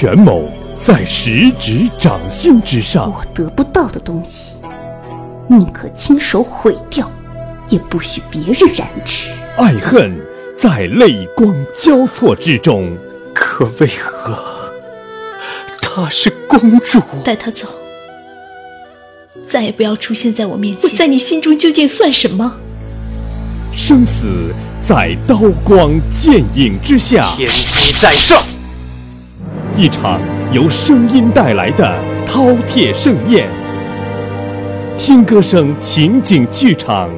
权谋在十指掌心之上。我得不到的东西，宁可亲手毁掉，也不许别人染指。爱恨在泪光交错之中。可为何她是公主？带她走，再也不要出现在我面前。我在你心中究竟算什么？生死在刀光剑影之下。天机在上。一场由声音带来的饕餮盛宴，听歌声情景剧场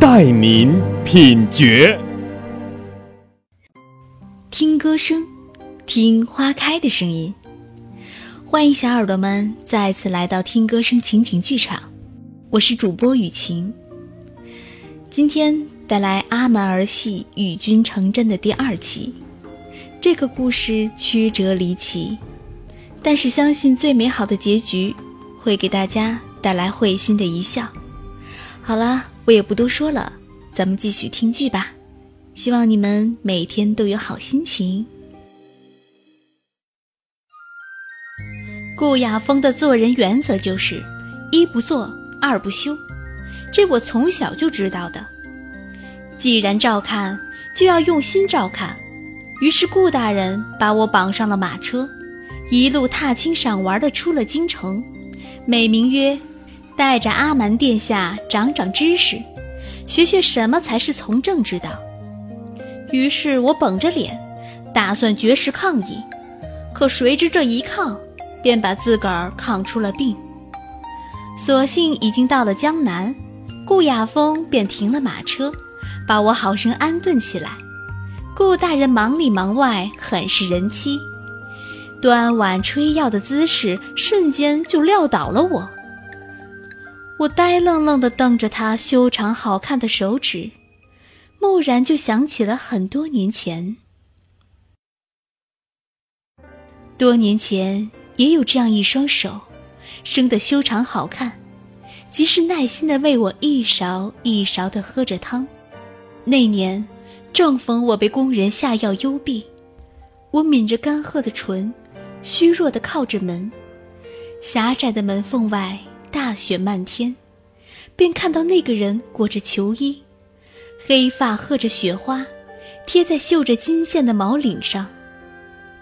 带您品觉。听歌声，听花开的声音。欢迎小耳朵们再次来到听歌声情景剧场，我是主播雨晴。今天带来《阿蛮儿戏与君成真》的第二期。这个故事曲折离奇，但是相信最美好的结局会给大家带来会心的一笑。好了，我也不多说了，咱们继续听剧吧。希望你们每天都有好心情。顾雅风的做人原则就是一不做二不休，这我从小就知道的。既然照看，就要用心照看。于是顾大人把我绑上了马车，一路踏青赏玩的出了京城，美名曰带着阿瞒殿下长长知识，学学什么才是从政之道。于是我绷着脸，打算绝食抗议，可谁知这一抗，便把自个儿抗出了病。所幸已经到了江南，顾雅风便停了马车，把我好生安顿起来。顾大人忙里忙外，很是人妻，端碗吹药的姿势瞬间就撂倒了我。我呆愣愣地瞪着他修长好看的手指，蓦然就想起了很多年前。多年前也有这样一双手，生得修长好看，即是耐心地为我一勺一勺地喝着汤。那年。正逢我被工人下药幽闭，我抿着干涸的唇，虚弱的靠着门。狭窄的门缝外，大雪漫天，便看到那个人裹着裘衣，黑发和着雪花，贴在绣着金线的毛领上。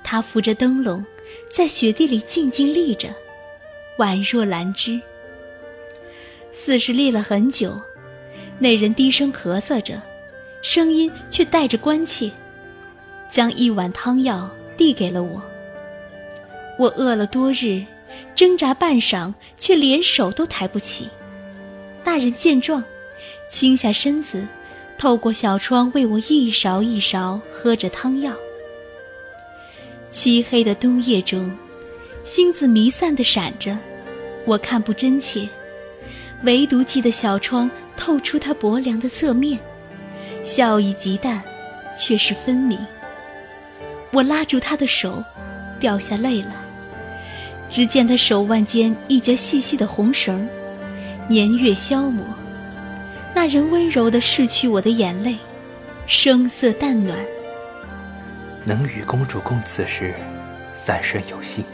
他扶着灯笼，在雪地里静静立着，宛若兰芝。似是立了很久，那人低声咳嗽着。声音却带着关切，将一碗汤药递给了我。我饿了多日，挣扎半晌，却连手都抬不起。大人见状，倾下身子，透过小窗为我一勺一勺喝着汤药。漆黑的冬夜中，星子弥散的闪着，我看不真切，唯独记得小窗透出他薄凉的侧面。笑意极淡，却是分明。我拉住他的手，掉下泪来。只见他手腕间一截细细的红绳，年月消磨，那人温柔地拭去我的眼泪，声色淡暖。能与公主共此时，三生有幸。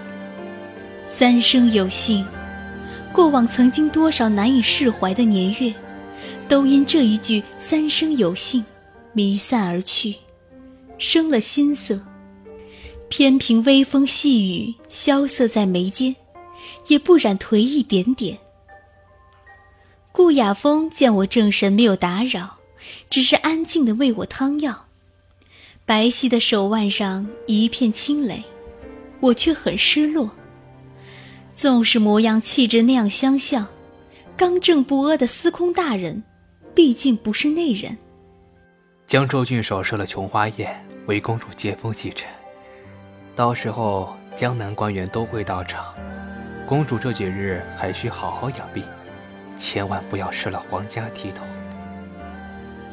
三生有幸，过往曾经多少难以释怀的年月。都因这一句“三生有幸”，弥散而去，生了心色。偏凭微风细雨萧瑟在眉间，也不染颓一点点。顾雅风见我正神，没有打扰，只是安静的喂我汤药。白皙的手腕上一片清蕾，我却很失落。纵是模样气质那样相像，刚正不阿的司空大人。毕竟不是内人。江州郡守设了琼花宴，为公主接风洗尘。到时候江南官员都会到场。公主这几日还需好好养病，千万不要失了皇家体统。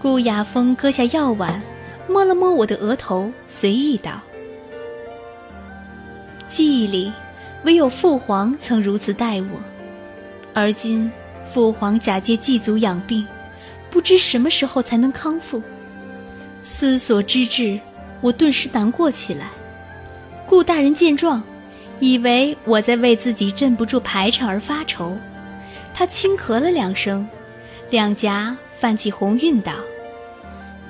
顾雅风搁下药碗，摸了摸我的额头，随意道：“记忆里，唯有父皇曾如此待我。而今，父皇假借祭祖养病。”不知什么时候才能康复。思索之至，我顿时难过起来。顾大人见状，以为我在为自己镇不住排场而发愁。他轻咳了两声，两颊泛起红晕，道：“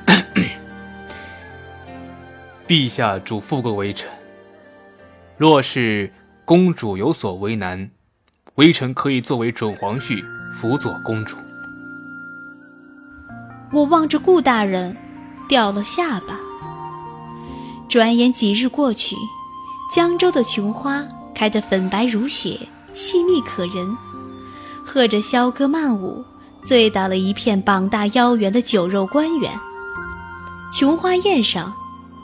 陛下嘱咐过微臣，若是公主有所为难，微臣可以作为准皇婿辅佐公主。”我望着顾大人，掉了下巴。转眼几日过去，江州的琼花开得粉白如雪，细密可人。和着萧歌曼舞，醉倒了一片膀大腰圆的酒肉官员。琼花宴上，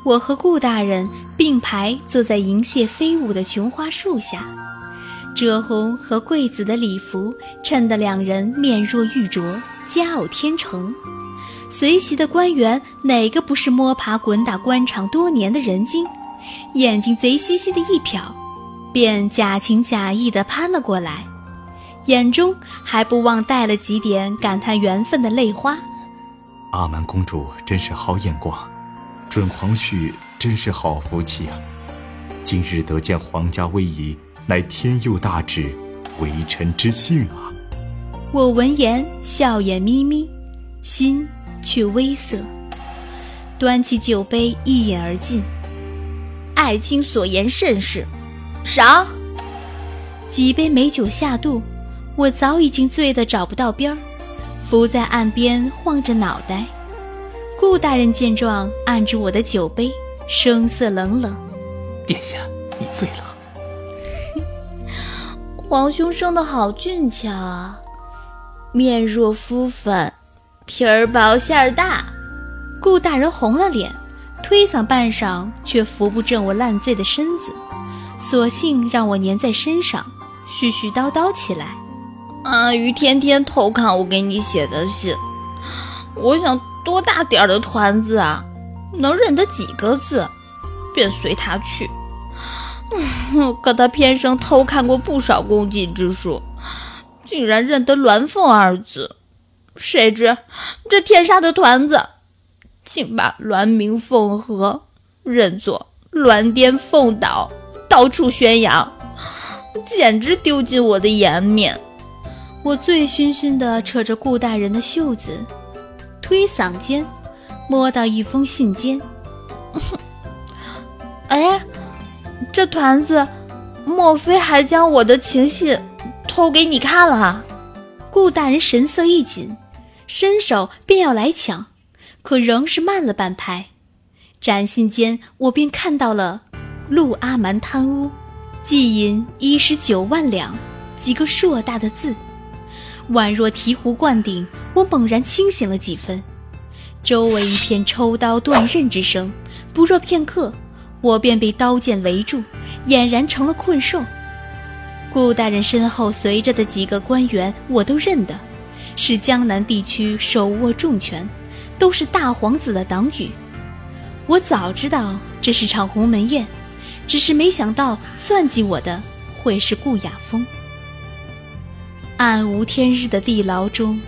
我和顾大人并排坐在银屑飞舞的琼花树下，赭红和桂紫的礼服衬得两人面若玉琢，佳偶天成。随席的官员哪个不是摸爬滚打官场多年的人精？眼睛贼兮兮的一瞟，便假情假意地攀了过来，眼中还不忘带了几点感叹缘分的泪花。阿蛮公主真是好眼光，准皇婿真是好福气啊！今日得见皇家威仪，乃天佑大旨，微臣之幸啊！我闻言笑眼眯眯，心。却微涩，端起酒杯一饮而尽。爱卿所言甚是，赏。几杯美酒下肚，我早已经醉得找不到边儿，伏在岸边晃着脑袋。顾大人见状，按住我的酒杯，声色冷冷：“殿下，你醉了。皇兄生得好俊俏啊，面若敷粉。”皮儿薄馅儿大，顾大人红了脸，推搡半晌却扶不正我烂醉的身子，索性让我粘在身上，絮絮叨叨起来。阿鱼天天偷看我给你写的信，我想多大点儿的团子啊，能认得几个字，便随他去。可他偏生偷看过不少功绩之书，竟然认得“鸾凤”二字。谁知这天杀的团子，竟把鸾鸣凤和认作鸾颠凤倒，到处宣扬，简直丢尽我的颜面。我醉醺醺地扯着顾大人的袖子，推搡间，摸到一封信笺。哎，这团子，莫非还将我的情信偷给你看了？顾大人神色一紧。伸手便要来抢，可仍是慢了半拍。展信间，我便看到了“陆阿蛮贪污，计银一十九万两”几个硕大的字，宛若醍醐灌顶。我猛然清醒了几分，周围一片抽刀断刃之声。不若片刻，我便被刀剑围住，俨然成了困兽。顾大人身后随着的几个官员，我都认得。是江南地区手握重权，都是大皇子的党羽。我早知道这是场鸿门宴，只是没想到算计我的会是顾雅风。暗无天日的地牢中，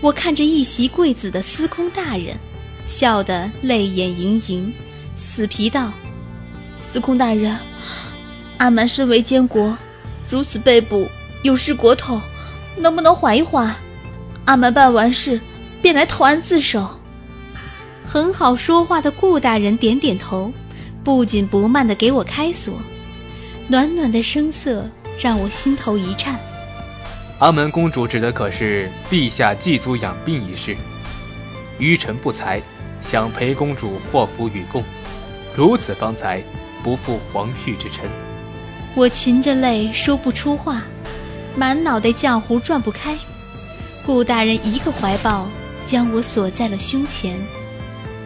我看着一袭贵子的司空大人，笑得泪眼盈盈，死皮道：“司空大人，阿蛮身为监国，如此被捕，有失国统，能不能缓一缓？”阿蛮办完事，便来投案自首。很好说话的顾大人点点头，不紧不慢地给我开锁。暖暖的声色让我心头一颤。阿门公主指的可是陛下祭祖养病一事？愚臣不才，想陪公主祸福与共，如此方才，不负皇婿之称。我噙着泪说不出话，满脑袋浆糊转不开。顾大人一个怀抱，将我锁在了胸前。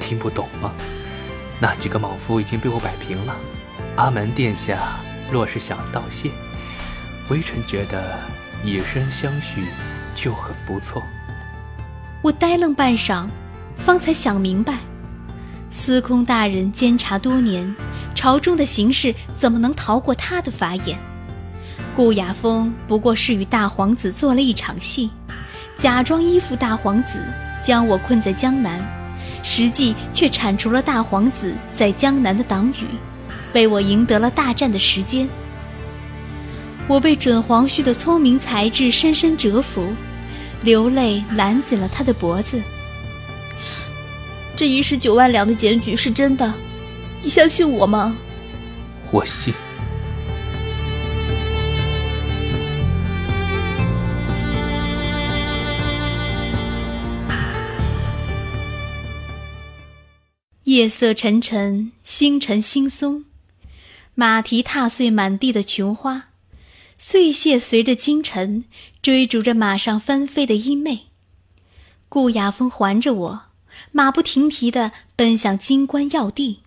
听不懂吗？那几个莽夫已经被我摆平了。阿门殿下若是想道谢，微臣觉得以身相许就很不错。我呆愣半晌，方才想明白：司空大人监察多年，朝中的形势怎么能逃过他的法眼？顾雅风不过是与大皇子做了一场戏。假装依附大皇子，将我困在江南，实际却铲除了大皇子在江南的党羽，为我赢得了大战的时间。我被准皇婿的聪明才智深深折服，流泪揽紧了他的脖子。这一十九万两的检举是真的，你相信我吗？我信。夜色沉沉，星辰惺忪，马蹄踏碎满地的琼花，碎屑随着京尘追逐着马上翻飞的衣袂。顾雅风环着我，马不停蹄地奔向金冠要地。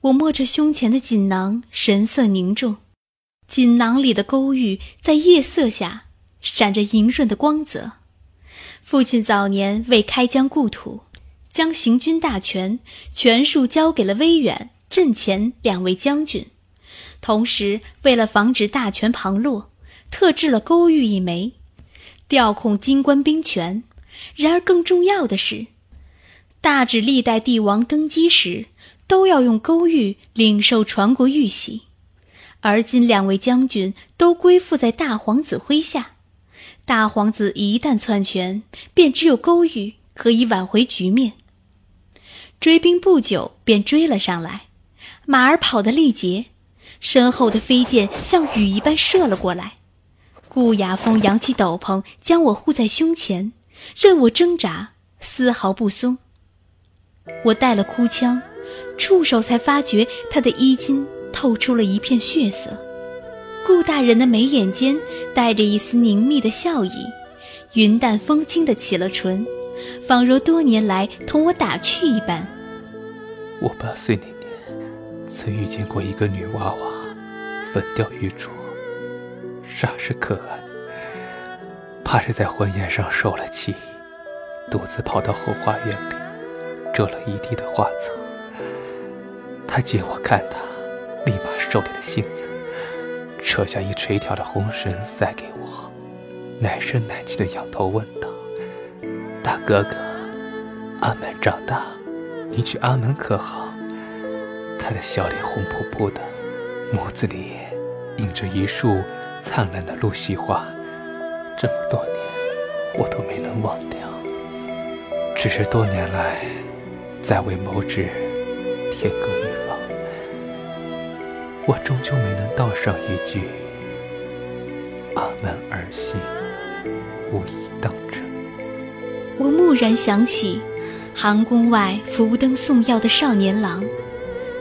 我摸着胸前的锦囊，神色凝重。锦囊里的勾玉在夜色下闪着莹润的光泽。父亲早年为开疆故土。将行军大权全数交给了威远、阵前两位将军，同时为了防止大权旁落，特制了勾玉一枚，调控金官兵权。然而更重要的是，大指历代帝王登基时都要用勾玉领受传国玉玺，而今两位将军都归附在大皇子麾下，大皇子一旦篡权，便只有勾玉可以挽回局面。追兵不久便追了上来，马儿跑得力竭，身后的飞箭像雨一般射了过来。顾雅风扬起斗篷，将我护在胸前，任我挣扎，丝毫不松。我带了哭腔，触手才发觉他的衣襟透出了一片血色。顾大人的眉眼间带着一丝凝密的笑意，云淡风轻的起了唇。仿若多年来同我打趣一般。我八岁那年，曾遇见过一个女娃娃，粉雕玉琢，煞是可爱。怕是在婚宴上受了气，独自跑到后花园里，折了一地的花草。她见我看她，立马收敛了性子，扯下一垂条的红绳塞给我，奶声奶气的仰头问道。哥哥，阿门长大，你去阿门可好？他的笑脸红扑扑的，眸子里映着一束灿烂的露西花，这么多年我都没能忘掉。只是多年来，再为谋之天各一方，我终究没能道上一句阿门儿媳，无以当。我蓦然想起，行宫外扶灯送药的少年郎，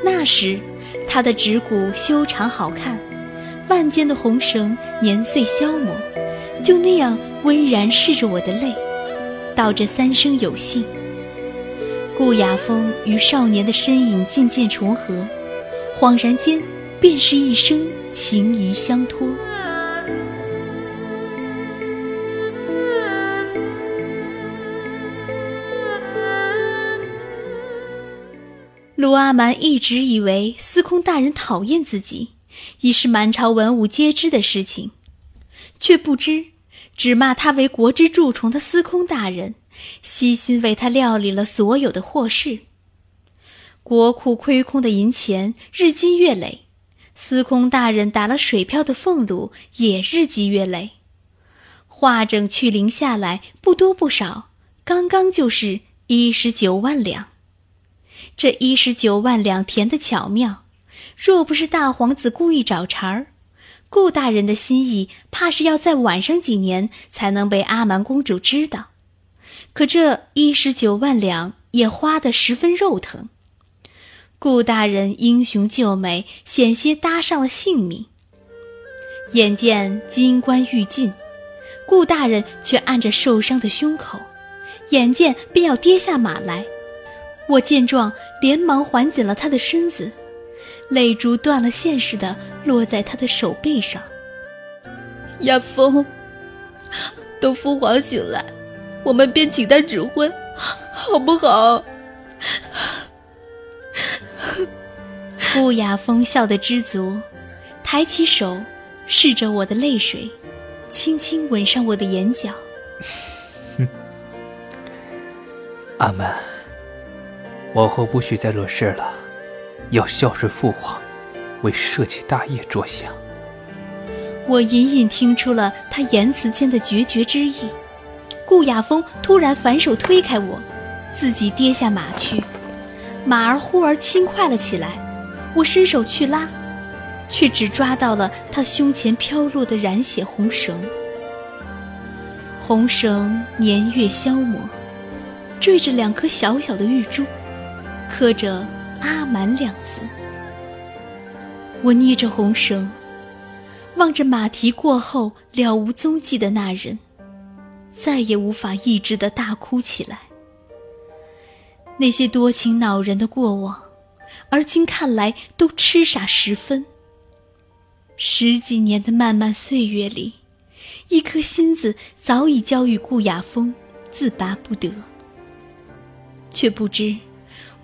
那时他的指骨修长好看，万间的红绳年岁消磨，就那样温然拭着我的泪，道这三生有幸。顾雅风与少年的身影渐渐重合，恍然间便是一生情谊相托。陆阿蛮一直以为司空大人讨厌自己，已是满朝文武皆知的事情，却不知只骂他为国之蛀虫的司空大人，悉心为他料理了所有的祸事。国库亏空的银钱日积月累，司空大人打了水漂的俸禄也日积月累，化整去零下来不多不少，刚刚就是一十九万两。这一十九万两填的巧妙，若不是大皇子故意找茬儿，顾大人的心意怕是要再晚上几年才能被阿瞒公主知道。可这一十九万两也花得十分肉疼。顾大人英雄救美，险些搭上了性命。眼见金冠欲尽，顾大人却按着受伤的胸口，眼见便要跌下马来。我见状，连忙环紧了他的身子，泪珠断了线似的落在他的手背上。亚风，等父皇醒来，我们便请他指婚，好不好？顾雅风笑得知足，抬起手，拭着我的泪水，轻轻吻上我的眼角。阿门。往后不许再惹事了，要孝顺父皇，为社稷大业着想。我隐隐听出了他言辞间的决绝之意。顾雅峰突然反手推开我，自己跌下马去，马儿忽而轻快了起来。我伸手去拉，却只抓到了他胸前飘落的染血红绳。红绳年月消磨，缀着两颗小小的玉珠，刻着“阿蛮”两字。我捏着红绳，望着马蹄过后了无踪迹的那人。再也无法抑制的大哭起来。那些多情恼人的过往，而今看来都痴傻十分。十几年的漫漫岁月里，一颗心子早已交与顾雅风，自拔不得。却不知，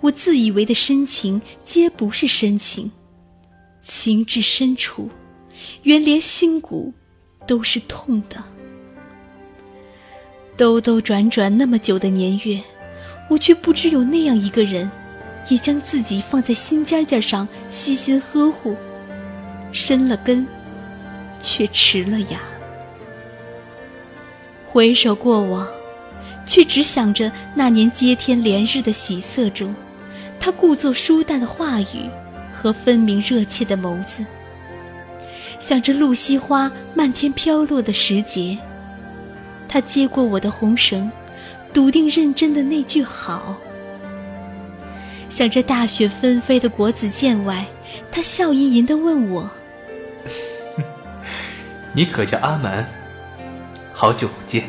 我自以为的深情，皆不是深情。情至深处，原连心骨都是痛的。兜兜转转那么久的年月，我却不知有那样一个人，也将自己放在心尖尖上细心呵护，生了根，却迟了芽。回首过往，却只想着那年接天连日的喜色中，他故作疏淡的话语和分明热切的眸子，想着露西花漫天飘落的时节。他接过我的红绳，笃定认真的那句好。想着大雪纷飞的国子监外，他笑吟吟的问我：“你可叫阿蛮？好久不见。”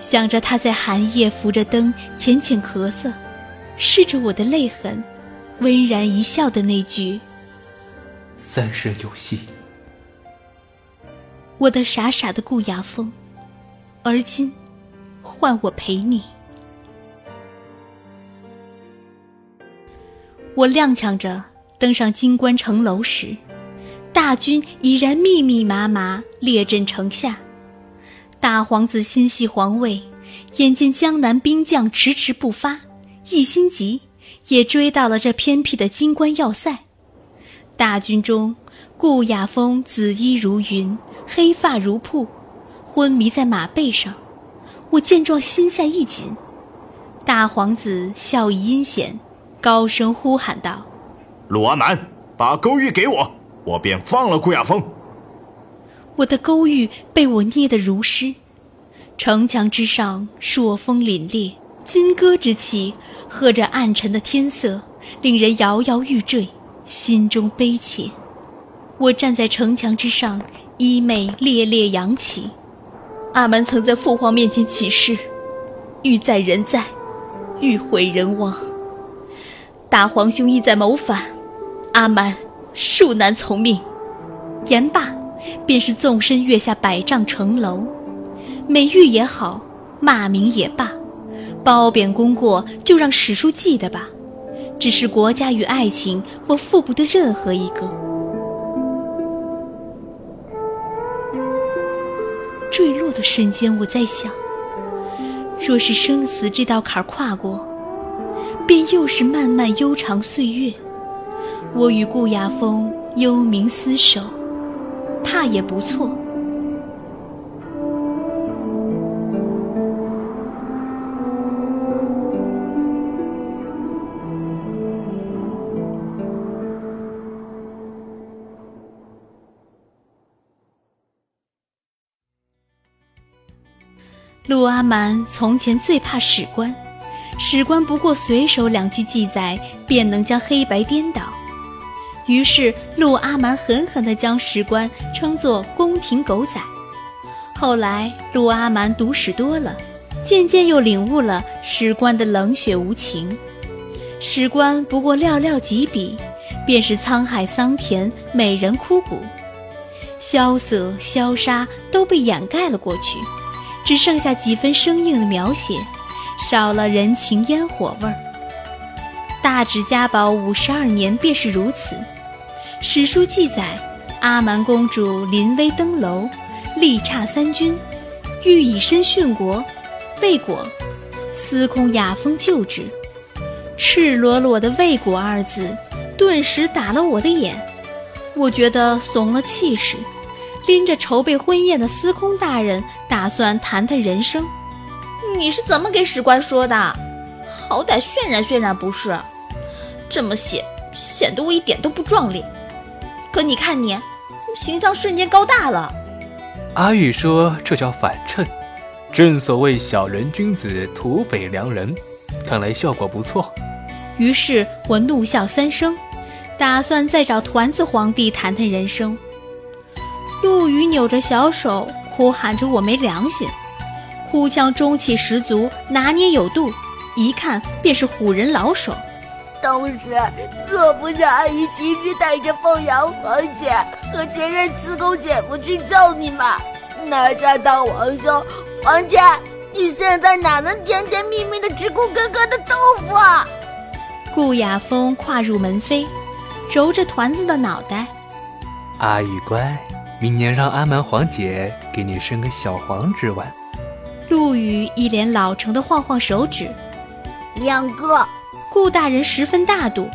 想着他在寒夜扶着灯浅浅咳嗽，拭着我的泪痕，温然一笑的那句：“三生有幸。”我的傻傻的顾牙风。而今，换我陪你。我踉跄着登上金关城楼时，大军已然密密麻麻列阵城下。大皇子心系皇位，眼见江南兵将迟迟不发，一心急，也追到了这偏僻的金关要塞。大军中，顾雅峰紫衣如云，黑发如瀑。昏迷在马背上，我见状心下一紧。大皇子笑意阴险，高声呼喊道：“陆阿蛮，把勾玉给我，我便放了顾亚峰。”我的勾玉被我捏得如湿。城墙之上，朔风凛冽，金戈之气和着暗沉的天色，令人摇摇欲坠，心中悲切。我站在城墙之上，衣袂猎猎扬起。阿蛮曾在父皇面前起誓，欲在人在，欲毁人亡。大皇兄意在谋反，阿蛮恕难从命。言罢，便是纵身跃下百丈城楼。美玉也好，骂名也罢，褒贬功过就让史书记得吧。只是国家与爱情，我负不得任何一个。坠落的瞬间，我在想：若是生死这道坎跨过，便又是漫漫悠长岁月。我与顾雅峰幽冥厮守，怕也不错。陆阿蛮从前最怕史官，史官不过随手两句记载，便能将黑白颠倒。于是陆阿蛮狠狠地将史官称作宫廷狗仔。后来陆阿蛮读史多了，渐渐又领悟了史官的冷血无情。史官不过寥寥几笔，便是沧海桑田，美人枯骨，萧瑟萧杀都被掩盖了过去。只剩下几分生硬的描写，少了人情烟火味儿。大指家宝五十二年便是如此。史书记载，阿蛮公主临危登楼，力差三军，欲以身殉国，未果，司空雅风救之。赤裸裸的“未果”二字，顿时打了我的眼。我觉得怂了气势，拎着筹备婚宴的司空大人，打算谈谈人生。你是怎么给史官说的？好歹渲染渲染不是？这么写显得我一点都不壮烈。可你看你，形象瞬间高大了。阿玉说：“这叫反衬，正所谓小人君子，土匪良人。看来效果不错。”于是我怒笑三声，打算再找团子皇帝谈谈人生。陆羽扭着小手，哭喊着：“我没良心！”哭腔中气十足，拿捏有度，一看便是唬人老手。当时若不是阿姨及时带着凤阳皇姐和前任慈公姐夫去救你们，哪想当皇兄？皇姐，你现在哪能甜甜蜜蜜的吃顾哥哥的豆腐啊？顾雅风跨入门扉，揉着团子的脑袋。阿玉乖，明年让阿蛮皇姐给你生个小皇之玩。陆羽一脸老成的晃晃手指，两个。顾大人十分大度，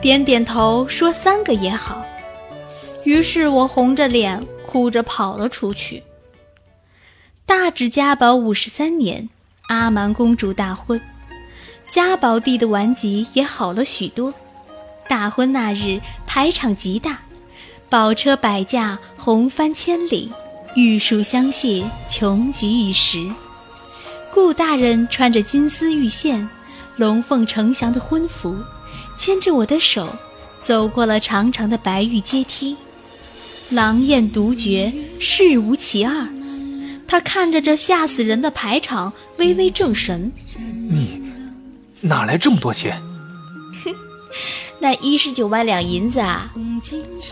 点点头说：“三个也好。”于是我红着脸哭着跑了出去。大治家宝五十三年，阿蛮公主大婚，家宝帝的顽疾也好了许多。大婚那日排场极大，宝车百驾，红帆千里，玉树香榭，穷极一时。顾大人穿着金丝玉线。龙凤呈祥的婚服，牵着我的手，走过了长长的白玉阶梯。狼艳独绝，事无其二。他看着这吓死人的排场，微微正神。你哪来这么多钱？那一十九万两银子啊，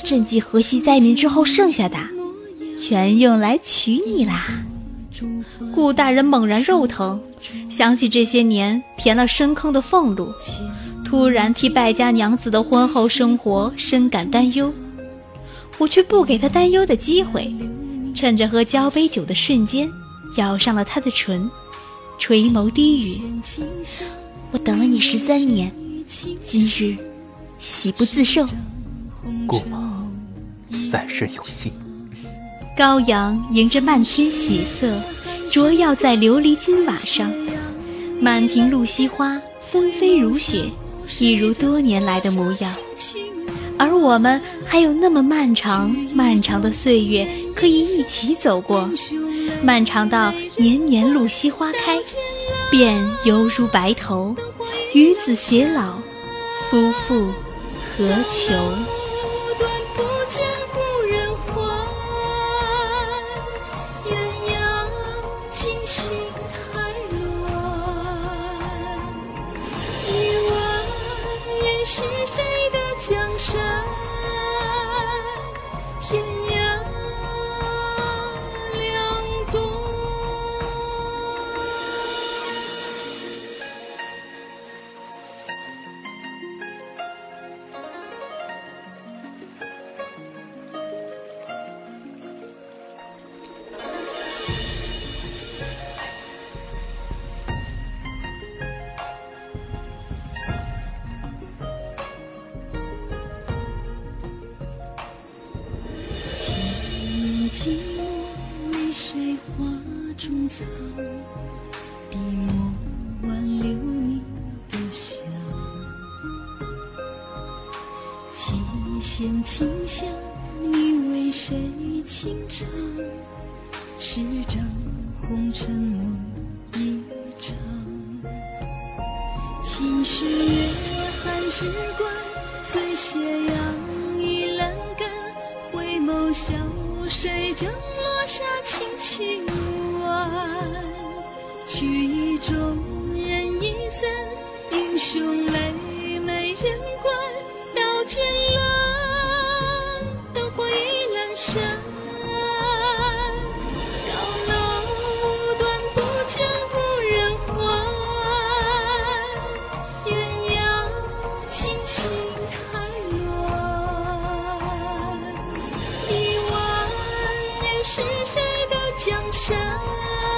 朕继河西灾民之后剩下的，全用来娶你啦。顾大人猛然肉疼。想起这些年填了深坑的俸禄，突然替败家娘子的婚后生活深感担忧，我却不给他担忧的机会，趁着喝交杯酒的瞬间，咬上了他的唇，垂眸低语：“我等了你十三年，今日喜不自胜。”故梦三生有幸。高阳迎着漫天喜色。灼耀在琉璃金瓦上，满庭露西花纷飞如雪，一如多年来的模样。而我们还有那么漫长漫长的岁月可以一起走过，漫长到年年露西花开，便犹如白头，与子偕老，夫复何求无端不见故人还，鸳鸯今心还乱。一问，烟是谁的江山？谁轻唱？十丈红尘梦一场。秦时月，寒日关，醉斜阳倚栏杆，回眸笑。谁将落下轻轻挽？曲意中是谁的江山？